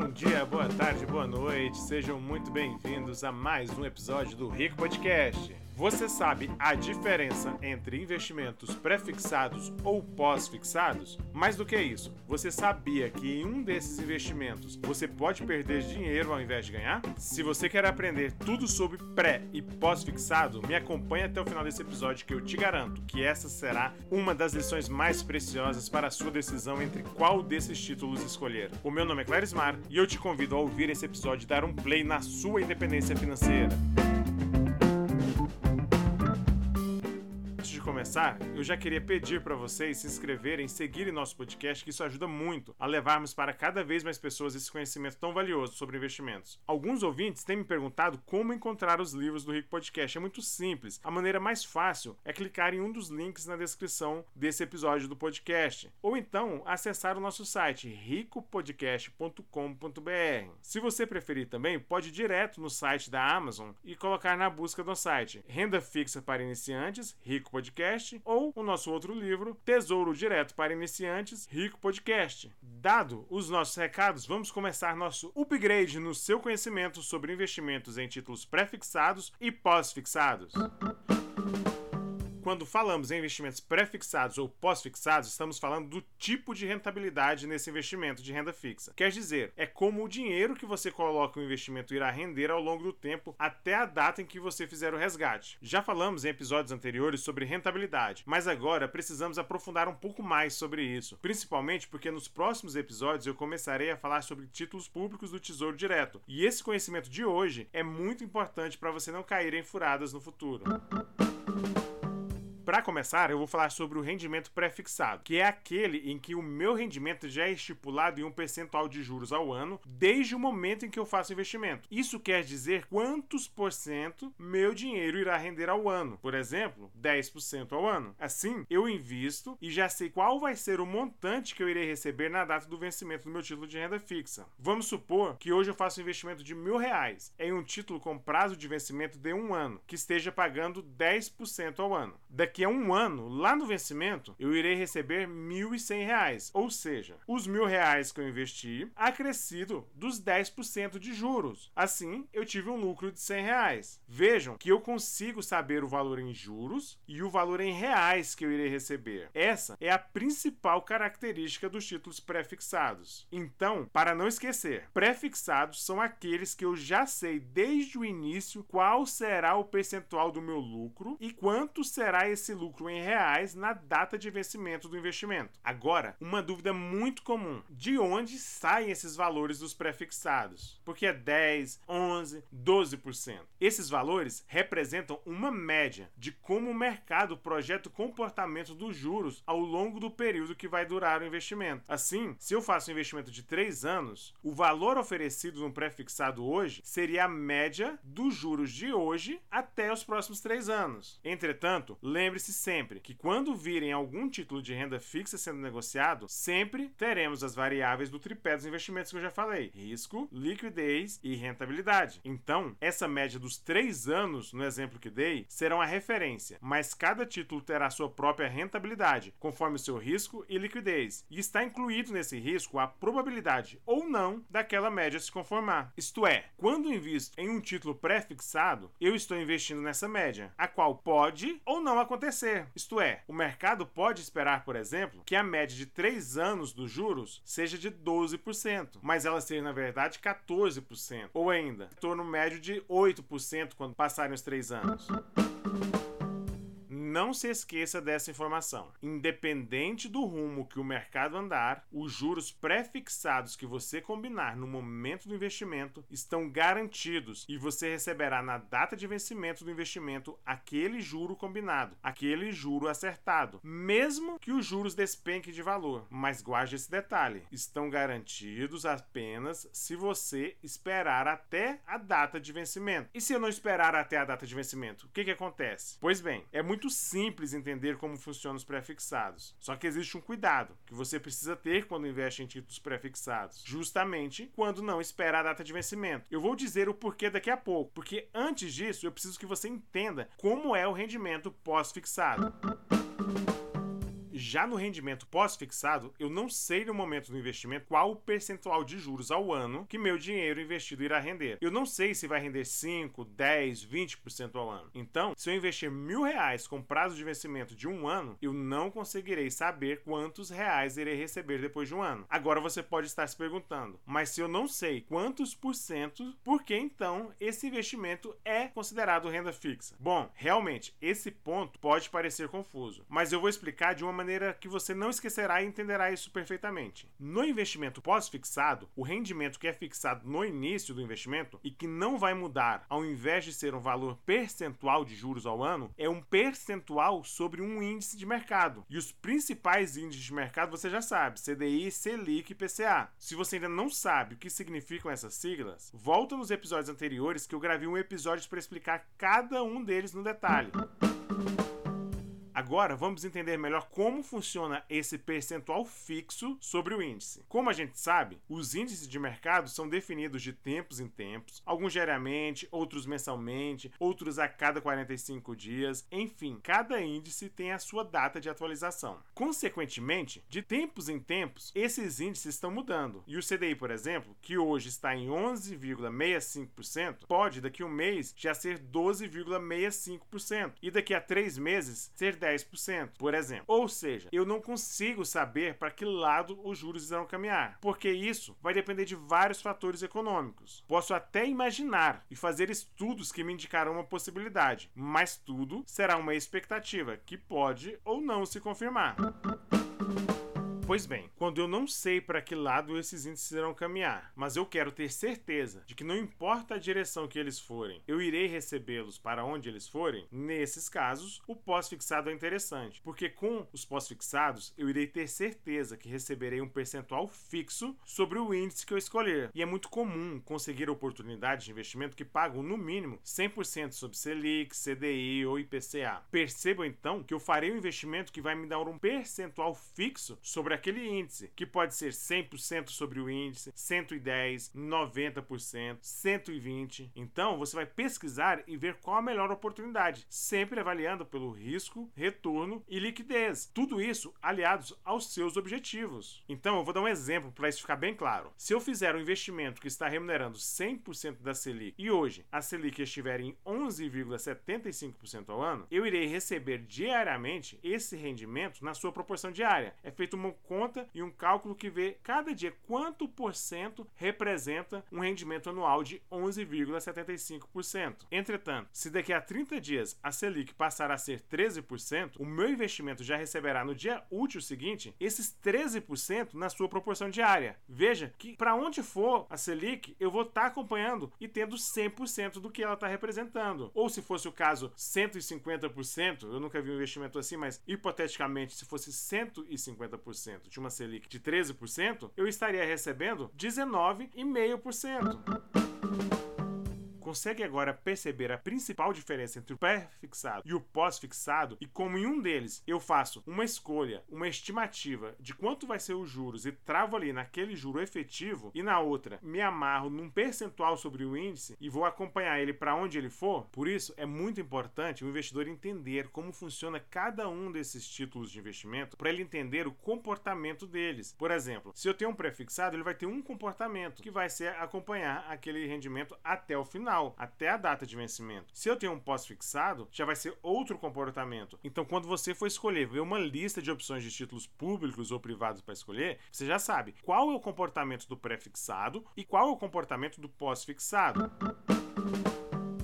Bom dia, boa tarde, boa noite, sejam muito bem-vindos a mais um episódio do Rico Podcast. Você sabe a diferença entre investimentos pré-fixados ou pós-fixados? Mais do que isso, você sabia que em um desses investimentos você pode perder dinheiro ao invés de ganhar? Se você quer aprender tudo sobre pré e pós-fixado, me acompanhe até o final desse episódio que eu te garanto que essa será uma das lições mais preciosas para a sua decisão entre qual desses títulos escolher. O meu nome é Clarismar e eu te convido a ouvir esse episódio e dar um play na sua independência financeira. Começar, eu já queria pedir para vocês se inscreverem, seguirem nosso podcast, que isso ajuda muito a levarmos para cada vez mais pessoas esse conhecimento tão valioso sobre investimentos. Alguns ouvintes têm me perguntado como encontrar os livros do Rico Podcast. É muito simples. A maneira mais fácil é clicar em um dos links na descrição desse episódio do podcast, ou então acessar o nosso site ricopodcast.com.br. Se você preferir também, pode ir direto no site da Amazon e colocar na busca do site Renda Fixa para Iniciantes, Rico Podcast Podcast ou o nosso outro livro, Tesouro Direto para Iniciantes, Rico Podcast. Dado os nossos recados, vamos começar nosso upgrade no seu conhecimento sobre investimentos em títulos pré-fixados e pós-fixados. Quando falamos em investimentos pré-fixados ou pós-fixados, estamos falando do tipo de rentabilidade nesse investimento de renda fixa. Quer dizer, é como o dinheiro que você coloca no investimento irá render ao longo do tempo até a data em que você fizer o resgate. Já falamos em episódios anteriores sobre rentabilidade, mas agora precisamos aprofundar um pouco mais sobre isso, principalmente porque nos próximos episódios eu começarei a falar sobre títulos públicos do Tesouro Direto. E esse conhecimento de hoje é muito importante para você não cair em furadas no futuro. Para começar, eu vou falar sobre o rendimento pré-fixado, que é aquele em que o meu rendimento já é estipulado em um percentual de juros ao ano desde o momento em que eu faço o investimento. Isso quer dizer quantos por cento meu dinheiro irá render ao ano. Por exemplo, 10% ao ano. Assim, eu invisto e já sei qual vai ser o montante que eu irei receber na data do vencimento do meu título de renda fixa. Vamos supor que hoje eu faço um investimento de mil reais em um título com prazo de vencimento de um ano, que esteja pagando 10% ao ano. Daqui daqui a um ano, lá no vencimento, eu irei receber R$ 1.100. Ou seja, os mil reais que eu investi acrescido dos 10% de juros. Assim, eu tive um lucro de 100 reais. Vejam que eu consigo saber o valor em juros e o valor em reais que eu irei receber. Essa é a principal característica dos títulos pré-fixados. Então, para não esquecer, pré-fixados são aqueles que eu já sei desde o início qual será o percentual do meu lucro e quanto será esse esse lucro em reais na data de vencimento do investimento. Agora, uma dúvida muito comum: de onde saem esses valores dos prefixados? Porque é 10, 11, 12%. Esses valores representam uma média de como o mercado projeta o comportamento dos juros ao longo do período que vai durar o investimento. Assim, se eu faço um investimento de 3 anos, o valor oferecido no prefixado hoje seria a média dos juros de hoje até os próximos 3 anos. Entretanto, lembre Lembre-se sempre que quando virem algum título de renda fixa sendo negociado, sempre teremos as variáveis do tripé dos investimentos que eu já falei: risco, liquidez e rentabilidade. Então, essa média dos três anos, no exemplo que dei, serão a referência, mas cada título terá sua própria rentabilidade, conforme o seu risco e liquidez, e está incluído nesse risco a probabilidade ou não daquela média se conformar. Isto é, quando invisto em um título pré-fixado, eu estou investindo nessa média, a qual pode ou não acontecer Isto é, o mercado pode esperar, por exemplo, que a média de 3 anos dos juros seja de 12%, mas ela seja na verdade 14%, ou ainda, torno médio de 8% quando passarem os 3 anos. Não se esqueça dessa informação. Independente do rumo que o mercado andar, os juros pré-fixados que você combinar no momento do investimento estão garantidos e você receberá na data de vencimento do investimento aquele juro combinado, aquele juro acertado, mesmo que os juros despenquem de valor. Mas guarde esse detalhe: estão garantidos apenas se você esperar até a data de vencimento. E se eu não esperar até a data de vencimento, o que, que acontece? Pois bem, é muito simples entender como funcionam os prefixados. Só que existe um cuidado que você precisa ter quando investe em títulos prefixados, justamente quando não espera a data de vencimento. Eu vou dizer o porquê daqui a pouco, porque antes disso eu preciso que você entenda como é o rendimento pós-fixado. Já no rendimento pós-fixado, eu não sei no momento do investimento qual o percentual de juros ao ano que meu dinheiro investido irá render. Eu não sei se vai render 5, 10, 20% ao ano. Então, se eu investir mil reais com prazo de vencimento de um ano, eu não conseguirei saber quantos reais irei receber depois de um ano. Agora você pode estar se perguntando, mas se eu não sei quantos por cento, por que então esse investimento é considerado renda fixa? Bom, realmente, esse ponto pode parecer confuso, mas eu vou explicar de uma maneira que você não esquecerá e entenderá isso perfeitamente. No investimento pós-fixado, o rendimento que é fixado no início do investimento e que não vai mudar ao invés de ser um valor percentual de juros ao ano, é um percentual sobre um índice de mercado. E os principais índices de mercado você já sabe: CDI, Selic e PCA. Se você ainda não sabe o que significam essas siglas, volta nos episódios anteriores que eu gravei um episódio para explicar cada um deles no detalhe. Agora vamos entender melhor como funciona esse percentual fixo sobre o índice. Como a gente sabe, os índices de mercado são definidos de tempos em tempos, alguns diariamente, outros mensalmente, outros a cada 45 dias, enfim, cada índice tem a sua data de atualização. Consequentemente, de tempos em tempos, esses índices estão mudando. E o CDI, por exemplo, que hoje está em 11,65%, pode daqui a um mês já ser 12,65% e daqui a três meses ser 10%. 10%, por exemplo. Ou seja, eu não consigo saber para que lado os juros irão caminhar, porque isso vai depender de vários fatores econômicos. Posso até imaginar e fazer estudos que me indicarão uma possibilidade, mas tudo será uma expectativa que pode ou não se confirmar. Pois bem, quando eu não sei para que lado esses índices irão caminhar, mas eu quero ter certeza de que não importa a direção que eles forem, eu irei recebê-los para onde eles forem, nesses casos, o pós-fixado é interessante, porque com os pós-fixados eu irei ter certeza que receberei um percentual fixo sobre o índice que eu escolher. E é muito comum conseguir oportunidades de investimento que pagam no mínimo 100% sobre Selic, CDI ou IPCA. Percebam então que eu farei um investimento que vai me dar um percentual fixo sobre aquele índice, que pode ser 100% sobre o índice, 110, 90%, 120. Então, você vai pesquisar e ver qual a melhor oportunidade, sempre avaliando pelo risco, retorno e liquidez. Tudo isso aliados aos seus objetivos. Então, eu vou dar um exemplo para isso ficar bem claro. Se eu fizer um investimento que está remunerando 100% da Selic e hoje a Selic estiver em 11,75% ao ano, eu irei receber diariamente esse rendimento na sua proporção diária. É feito uma conta e um cálculo que vê cada dia quanto por cento representa um rendimento anual de 11,75%. Entretanto, se daqui a 30 dias a Selic passar a ser 13%, o meu investimento já receberá no dia útil seguinte esses 13% na sua proporção diária. Veja que para onde for a Selic, eu vou estar tá acompanhando e tendo 100% do que ela está representando. Ou se fosse o caso 150%, eu nunca vi um investimento assim, mas hipoteticamente se fosse 150%, de uma Selic de 13%, eu estaria recebendo 19,5%. Consegue agora perceber a principal diferença entre o pré-fixado e o pós-fixado e como em um deles eu faço uma escolha, uma estimativa de quanto vai ser os juros e travo ali naquele juro efetivo e na outra me amarro num percentual sobre o índice e vou acompanhar ele para onde ele for? Por isso é muito importante o investidor entender como funciona cada um desses títulos de investimento para ele entender o comportamento deles. Por exemplo, se eu tenho um pré-fixado, ele vai ter um comportamento que vai ser acompanhar aquele rendimento até o final até a data de vencimento. Se eu tenho um pós-fixado, já vai ser outro comportamento. Então, quando você for escolher, ver uma lista de opções de títulos públicos ou privados para escolher, você já sabe qual é o comportamento do pré-fixado e qual é o comportamento do pós-fixado.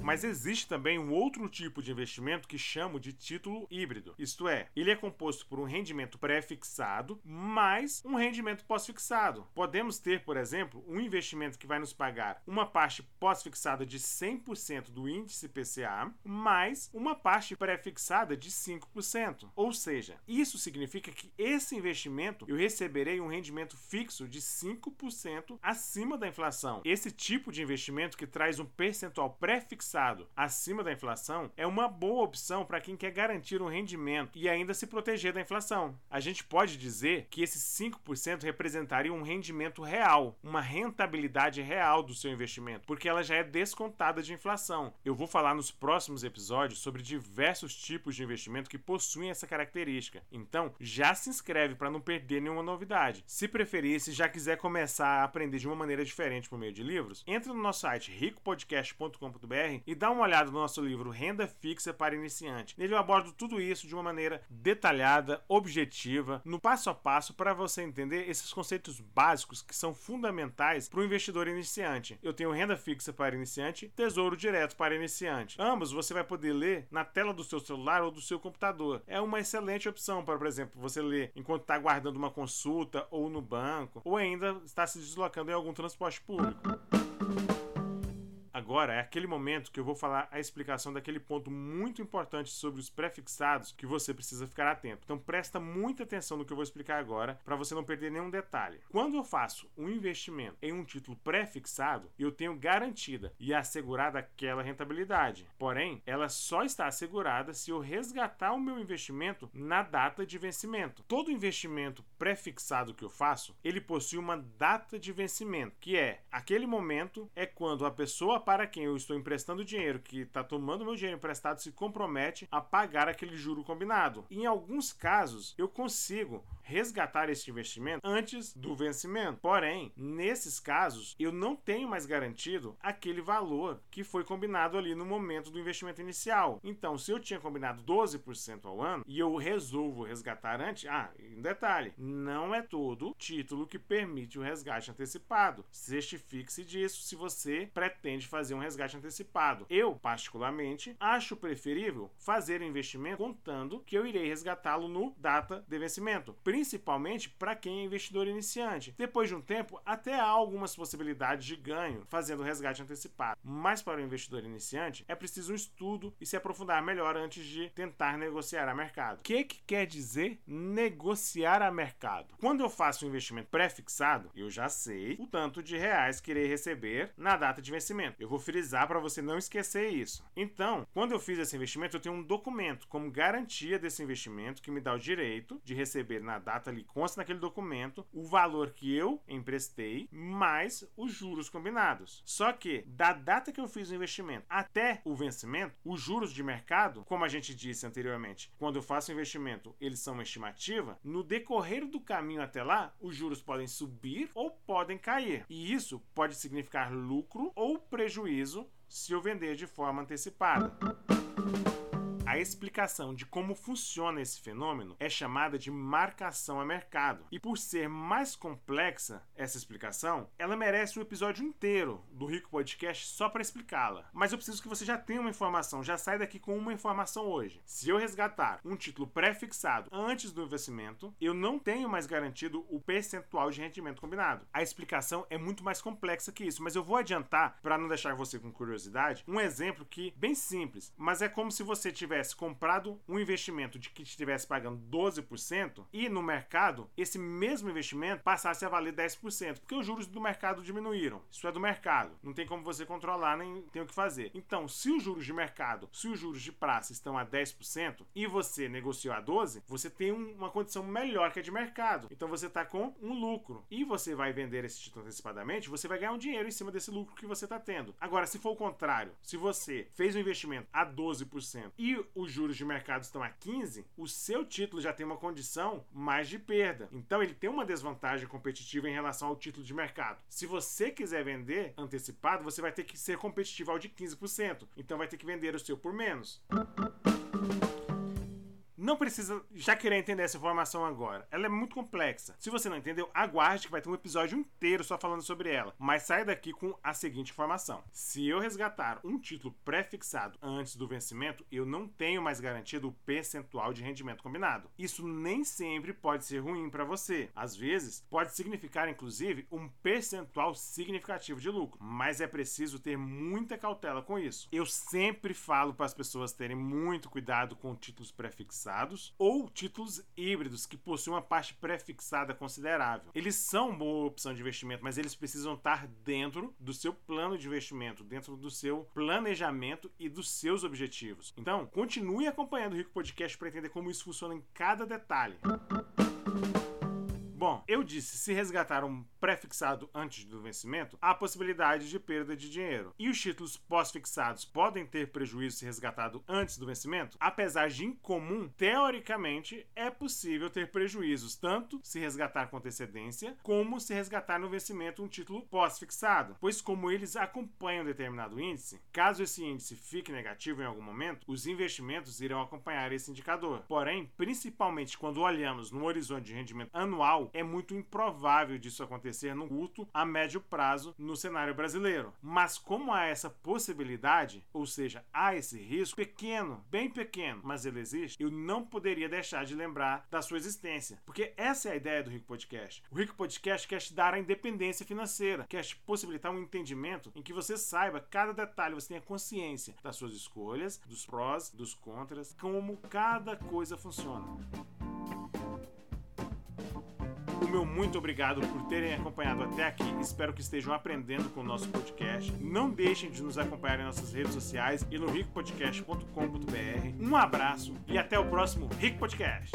Mas existe também um outro tipo de investimento que chamo de título híbrido. Isto é, ele é composto por um rendimento pré-fixado mais um rendimento pós-fixado. Podemos ter, por exemplo, um investimento que vai nos pagar uma parte pós-fixada de 100% do índice PCA mais uma parte pré-fixada de 5%. Ou seja, isso significa que esse investimento eu receberei um rendimento fixo de 5% acima da inflação. Esse tipo de investimento que traz um percentual pré-fixado pré-fixado acima da inflação é uma boa opção para quem quer garantir um rendimento e ainda se proteger da inflação. A gente pode dizer que esses 5% representaria um rendimento real, uma rentabilidade real do seu investimento, porque ela já é descontada de inflação. Eu vou falar nos próximos episódios sobre diversos tipos de investimento que possuem essa característica. Então, já se inscreve para não perder nenhuma novidade. Se preferir, se já quiser começar a aprender de uma maneira diferente por meio de livros, entre no nosso site ricopodcast.com.br e dá uma olhada no nosso livro Renda Fixa para Iniciante. Nele eu abordo tudo isso de uma maneira detalhada, objetiva, no passo a passo para você entender esses conceitos básicos que são fundamentais para o investidor iniciante. Eu tenho Renda Fixa para Iniciante, Tesouro Direto para Iniciante. Ambos você vai poder ler na tela do seu celular ou do seu computador. É uma excelente opção para, por exemplo, você ler enquanto está aguardando uma consulta ou no banco, ou ainda está se deslocando em algum transporte público. Agora é aquele momento que eu vou falar a explicação daquele ponto muito importante sobre os prefixados que você precisa ficar atento. Então presta muita atenção no que eu vou explicar agora para você não perder nenhum detalhe. Quando eu faço um investimento em um título prefixado, eu tenho garantida e assegurada aquela rentabilidade. Porém, ela só está assegurada se eu resgatar o meu investimento na data de vencimento. Todo investimento prefixado que eu faço, ele possui uma data de vencimento, que é aquele momento é quando a pessoa quem eu estou emprestando dinheiro, que está tomando meu dinheiro emprestado, se compromete a pagar aquele juro combinado. Em alguns casos, eu consigo resgatar esse investimento antes do vencimento. Porém, nesses casos, eu não tenho mais garantido aquele valor que foi combinado ali no momento do investimento inicial. Então, se eu tinha combinado 12% ao ano e eu resolvo resgatar antes, ah, um detalhe, não é todo título que permite o resgate antecipado. Certifique-se disso se você pretende fazer um resgate antecipado. Eu, particularmente, acho preferível fazer o investimento contando que eu irei resgatá-lo no data de vencimento principalmente para quem é investidor iniciante. Depois de um tempo, até há algumas possibilidades de ganho fazendo resgate antecipado, mas para o investidor iniciante é preciso um estudo e se aprofundar melhor antes de tentar negociar a mercado. O que, que quer dizer negociar a mercado? Quando eu faço um investimento pré-fixado, eu já sei o tanto de reais que irei receber na data de vencimento. Eu vou frisar para você não esquecer isso. Então, quando eu fiz esse investimento, eu tenho um documento como garantia desse investimento que me dá o direito de receber na data ali consta naquele documento o valor que eu emprestei mais os juros combinados. Só que da data que eu fiz o investimento até o vencimento, os juros de mercado, como a gente disse anteriormente, quando eu faço investimento, eles são uma estimativa, no decorrer do caminho até lá, os juros podem subir ou podem cair. E isso pode significar lucro ou prejuízo se eu vender de forma antecipada. A explicação de como funciona esse fenômeno é chamada de marcação a mercado. E por ser mais complexa essa explicação, ela merece um episódio inteiro do Rico Podcast só para explicá-la. Mas eu preciso que você já tenha uma informação, já sai daqui com uma informação hoje. Se eu resgatar um título pré-fixado antes do investimento, eu não tenho mais garantido o percentual de rendimento combinado. A explicação é muito mais complexa que isso, mas eu vou adiantar para não deixar você com curiosidade, um exemplo que bem simples, mas é como se você tivesse tivesse comprado um investimento de que estivesse pagando 12% e no mercado esse mesmo investimento passasse a valer 10%, porque os juros do mercado diminuíram. Isso é do mercado. Não tem como você controlar nem tem o que fazer. Então, se os juros de mercado, se os juros de praça estão a 10% e você negociou a 12, você tem uma condição melhor que a de mercado. Então você está com um lucro e você vai vender esse título antecipadamente, você vai ganhar um dinheiro em cima desse lucro que você está tendo. Agora, se for o contrário, se você fez um investimento a 12% e os juros de mercado estão a 15, o seu título já tem uma condição mais de perda. Então ele tem uma desvantagem competitiva em relação ao título de mercado. Se você quiser vender antecipado, você vai ter que ser competitivo ao de 15%. Então vai ter que vender o seu por menos. Não precisa já querer entender essa informação agora. Ela é muito complexa. Se você não entendeu, aguarde que vai ter um episódio inteiro só falando sobre ela. Mas sai daqui com a seguinte informação: se eu resgatar um título pré-fixado antes do vencimento, eu não tenho mais garantido o percentual de rendimento combinado. Isso nem sempre pode ser ruim para você. Às vezes, pode significar inclusive um percentual significativo de lucro, mas é preciso ter muita cautela com isso. Eu sempre falo para as pessoas terem muito cuidado com títulos pré-fixados ou títulos híbridos que possuem uma parte pré-fixada considerável. Eles são boa opção de investimento, mas eles precisam estar dentro do seu plano de investimento, dentro do seu planejamento e dos seus objetivos. Então, continue acompanhando o Rico Podcast para entender como isso funciona em cada detalhe. Bom, eu disse, se resgatar um pré-fixado antes do vencimento, há possibilidade de perda de dinheiro. E os títulos pós-fixados podem ter prejuízo se resgatado antes do vencimento? Apesar de incomum, teoricamente é possível ter prejuízos, tanto se resgatar com antecedência, como se resgatar no vencimento um título pós-fixado. Pois como eles acompanham determinado índice, caso esse índice fique negativo em algum momento, os investimentos irão acompanhar esse indicador. Porém, principalmente quando olhamos no horizonte de rendimento anual, é muito improvável disso acontecer no curto a médio prazo no cenário brasileiro. Mas como há essa possibilidade, ou seja, há esse risco pequeno, bem pequeno, mas ele existe, eu não poderia deixar de lembrar da sua existência, porque essa é a ideia do Rico Podcast. O Rico Podcast quer te dar a independência financeira, quer te possibilitar um entendimento em que você saiba cada detalhe, você tenha consciência das suas escolhas, dos prós, dos contras, como cada coisa funciona o meu muito obrigado por terem acompanhado até aqui. Espero que estejam aprendendo com o nosso podcast. Não deixem de nos acompanhar em nossas redes sociais e no ricopodcast.com.br. Um abraço e até o próximo Rico Podcast.